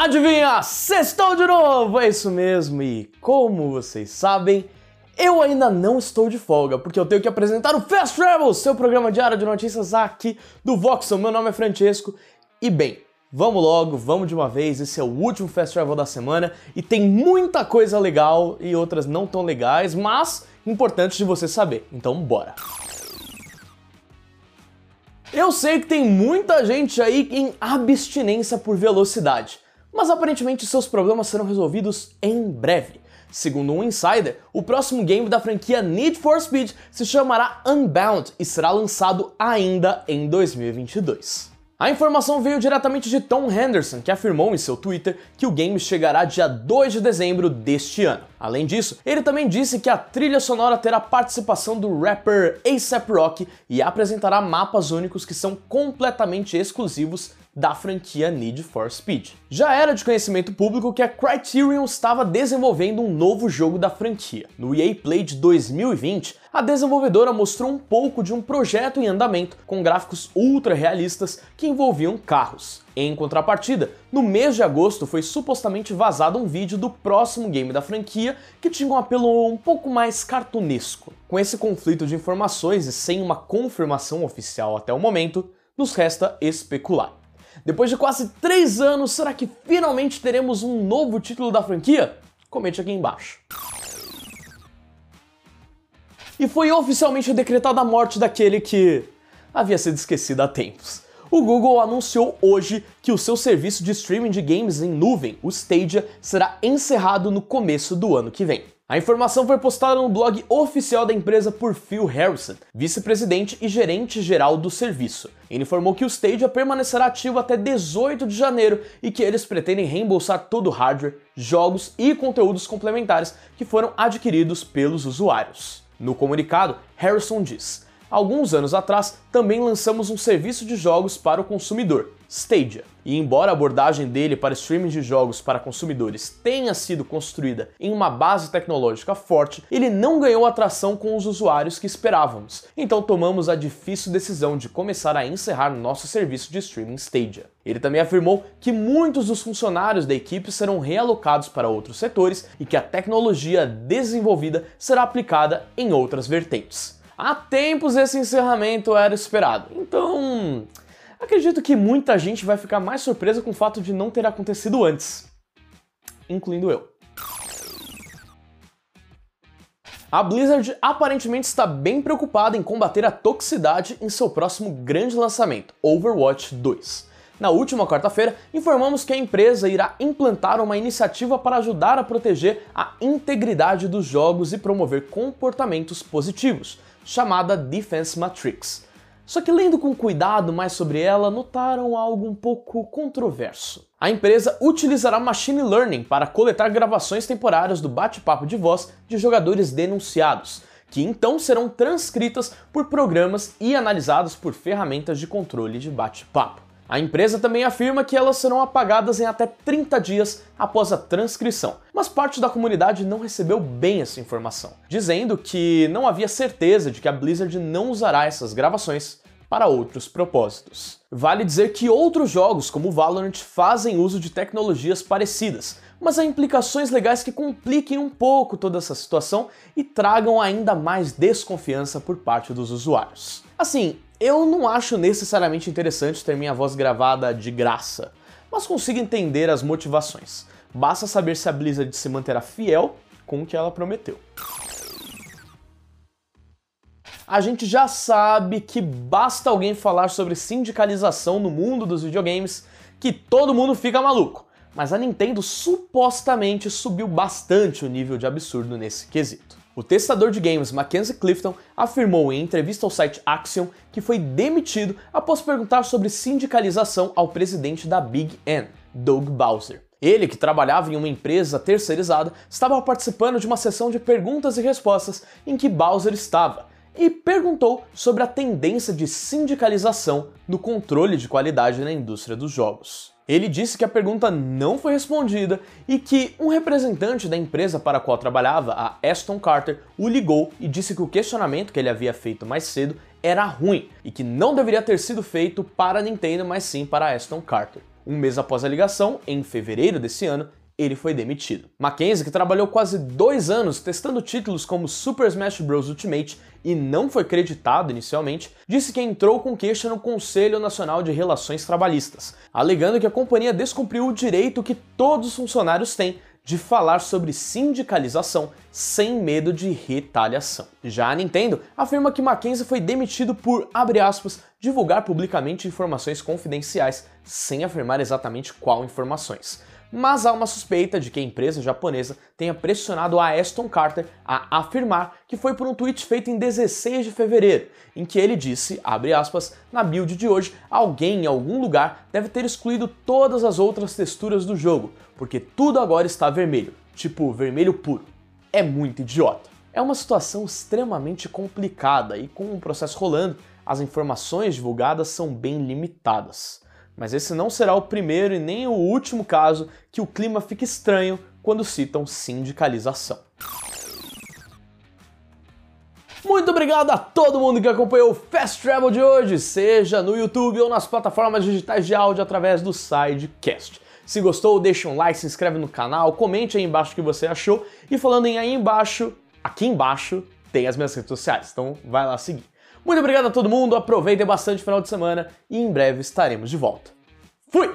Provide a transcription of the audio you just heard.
Adivinha? Sextou de novo! É isso mesmo, e como vocês sabem, eu ainda não estou de folga, porque eu tenho que apresentar o Fast Travel, seu programa diário de notícias aqui do Voxel. Meu nome é Francesco, e bem, vamos logo, vamos de uma vez, esse é o último Fast Travel da semana, e tem muita coisa legal e outras não tão legais, mas importantes de você saber, então bora! Eu sei que tem muita gente aí em abstinência por velocidade, mas aparentemente seus problemas serão resolvidos em breve. Segundo um insider, o próximo game da franquia Need for Speed se chamará Unbound e será lançado ainda em 2022. A informação veio diretamente de Tom Henderson, que afirmou em seu Twitter que o game chegará dia 2 de dezembro deste ano. Além disso, ele também disse que a trilha sonora terá participação do rapper A$AP Rocky e apresentará mapas únicos que são completamente exclusivos da franquia Need for Speed. Já era de conhecimento público que a Criterion estava desenvolvendo um novo jogo da franquia. No EA Play de 2020, a desenvolvedora mostrou um pouco de um projeto em andamento com gráficos ultra realistas que envolviam carros. Em contrapartida, no mês de agosto foi supostamente vazado um vídeo do próximo game da franquia que tinha um apelo um pouco mais cartunesco. Com esse conflito de informações e sem uma confirmação oficial até o momento, nos resta especular. Depois de quase 3 anos, será que finalmente teremos um novo título da franquia? Comente aqui embaixo. E foi oficialmente decretada a morte daquele que havia sido esquecido há tempos. O Google anunciou hoje que o seu serviço de streaming de games em nuvem, o Stadia, será encerrado no começo do ano que vem. A informação foi postada no blog oficial da empresa por Phil Harrison, vice-presidente e gerente geral do serviço. Ele informou que o Stadia permanecerá ativo até 18 de janeiro e que eles pretendem reembolsar todo o hardware, jogos e conteúdos complementares que foram adquiridos pelos usuários. No comunicado, Harrison diz: Alguns anos atrás, também lançamos um serviço de jogos para o consumidor, Stadia. E embora a abordagem dele para streaming de jogos para consumidores tenha sido construída em uma base tecnológica forte, ele não ganhou atração com os usuários que esperávamos. Então tomamos a difícil decisão de começar a encerrar nosso serviço de streaming Stadia. Ele também afirmou que muitos dos funcionários da equipe serão realocados para outros setores e que a tecnologia desenvolvida será aplicada em outras vertentes. Há tempos esse encerramento era esperado, então Acredito que muita gente vai ficar mais surpresa com o fato de não ter acontecido antes, incluindo eu. A Blizzard aparentemente está bem preocupada em combater a toxicidade em seu próximo grande lançamento, Overwatch 2. Na última quarta-feira, informamos que a empresa irá implantar uma iniciativa para ajudar a proteger a integridade dos jogos e promover comportamentos positivos, chamada Defense Matrix. Só que lendo com cuidado mais sobre ela, notaram algo um pouco controverso. A empresa utilizará machine learning para coletar gravações temporárias do bate-papo de voz de jogadores denunciados, que então serão transcritas por programas e analisadas por ferramentas de controle de bate-papo. A empresa também afirma que elas serão apagadas em até 30 dias após a transcrição, mas parte da comunidade não recebeu bem essa informação, dizendo que não havia certeza de que a Blizzard não usará essas gravações para outros propósitos. Vale dizer que outros jogos, como Valorant, fazem uso de tecnologias parecidas, mas há implicações legais que compliquem um pouco toda essa situação e tragam ainda mais desconfiança por parte dos usuários. Assim, eu não acho necessariamente interessante ter minha voz gravada de graça, mas consigo entender as motivações. Basta saber se a Blizzard se manterá fiel com o que ela prometeu. A gente já sabe que basta alguém falar sobre sindicalização no mundo dos videogames que todo mundo fica maluco. Mas a Nintendo supostamente subiu bastante o nível de absurdo nesse quesito. O testador de games Mackenzie Clifton afirmou em entrevista ao site Axiom que foi demitido após perguntar sobre sindicalização ao presidente da Big N, Doug Bowser. Ele, que trabalhava em uma empresa terceirizada, estava participando de uma sessão de perguntas e respostas em que Bowser estava e perguntou sobre a tendência de sindicalização no controle de qualidade na indústria dos jogos. Ele disse que a pergunta não foi respondida e que um representante da empresa para a qual trabalhava, a Aston Carter, o ligou e disse que o questionamento que ele havia feito mais cedo era ruim e que não deveria ter sido feito para a Nintendo, mas sim para a Aston Carter. Um mês após a ligação, em fevereiro desse ano, ele foi demitido. Mackenzie, que trabalhou quase dois anos testando títulos como Super Smash Bros. Ultimate e não foi creditado inicialmente, disse que entrou com queixa no Conselho Nacional de Relações Trabalhistas, alegando que a companhia descumpriu o direito que todos os funcionários têm de falar sobre sindicalização sem medo de retaliação. Já a Nintendo afirma que Mackenzie foi demitido por, aspas, divulgar publicamente informações confidenciais, sem afirmar exatamente qual informações mas há uma suspeita de que a empresa japonesa tenha pressionado a Aston Carter a afirmar que foi por um tweet feito em 16 de fevereiro, em que ele disse, aspas, na build de hoje, alguém em algum lugar deve ter excluído todas as outras texturas do jogo, porque tudo agora está vermelho, tipo vermelho puro. É muito idiota. É uma situação extremamente complicada e com o processo rolando, as informações divulgadas são bem limitadas. Mas esse não será o primeiro e nem o último caso que o clima fica estranho quando citam sindicalização. Muito obrigado a todo mundo que acompanhou o Fast Travel de hoje, seja no YouTube ou nas plataformas digitais de áudio através do Sidecast. Se gostou, deixa um like, se inscreve no canal, comente aí embaixo o que você achou. E falando em aí embaixo, aqui embaixo tem as minhas redes sociais, então vai lá seguir. Muito obrigado a todo mundo, aproveitem bastante o final de semana e em breve estaremos de volta. Fui!